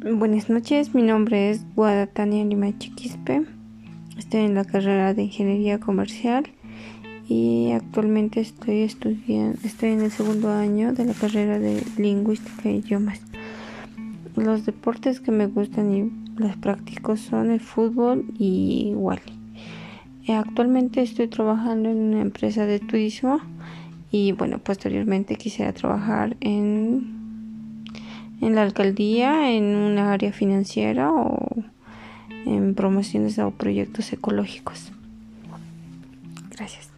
Buenas noches, mi nombre es Guadatania Lima Chiquispe. Estoy en la carrera de Ingeniería Comercial y actualmente estoy estudiando, estoy en el segundo año de la carrera de Lingüística e Idiomas. Los deportes que me gustan y los prácticos son el fútbol y Wally. Actualmente estoy trabajando en una empresa de turismo y bueno, posteriormente quisiera trabajar en en la alcaldía, en un área financiera o en promociones o proyectos ecológicos. Gracias.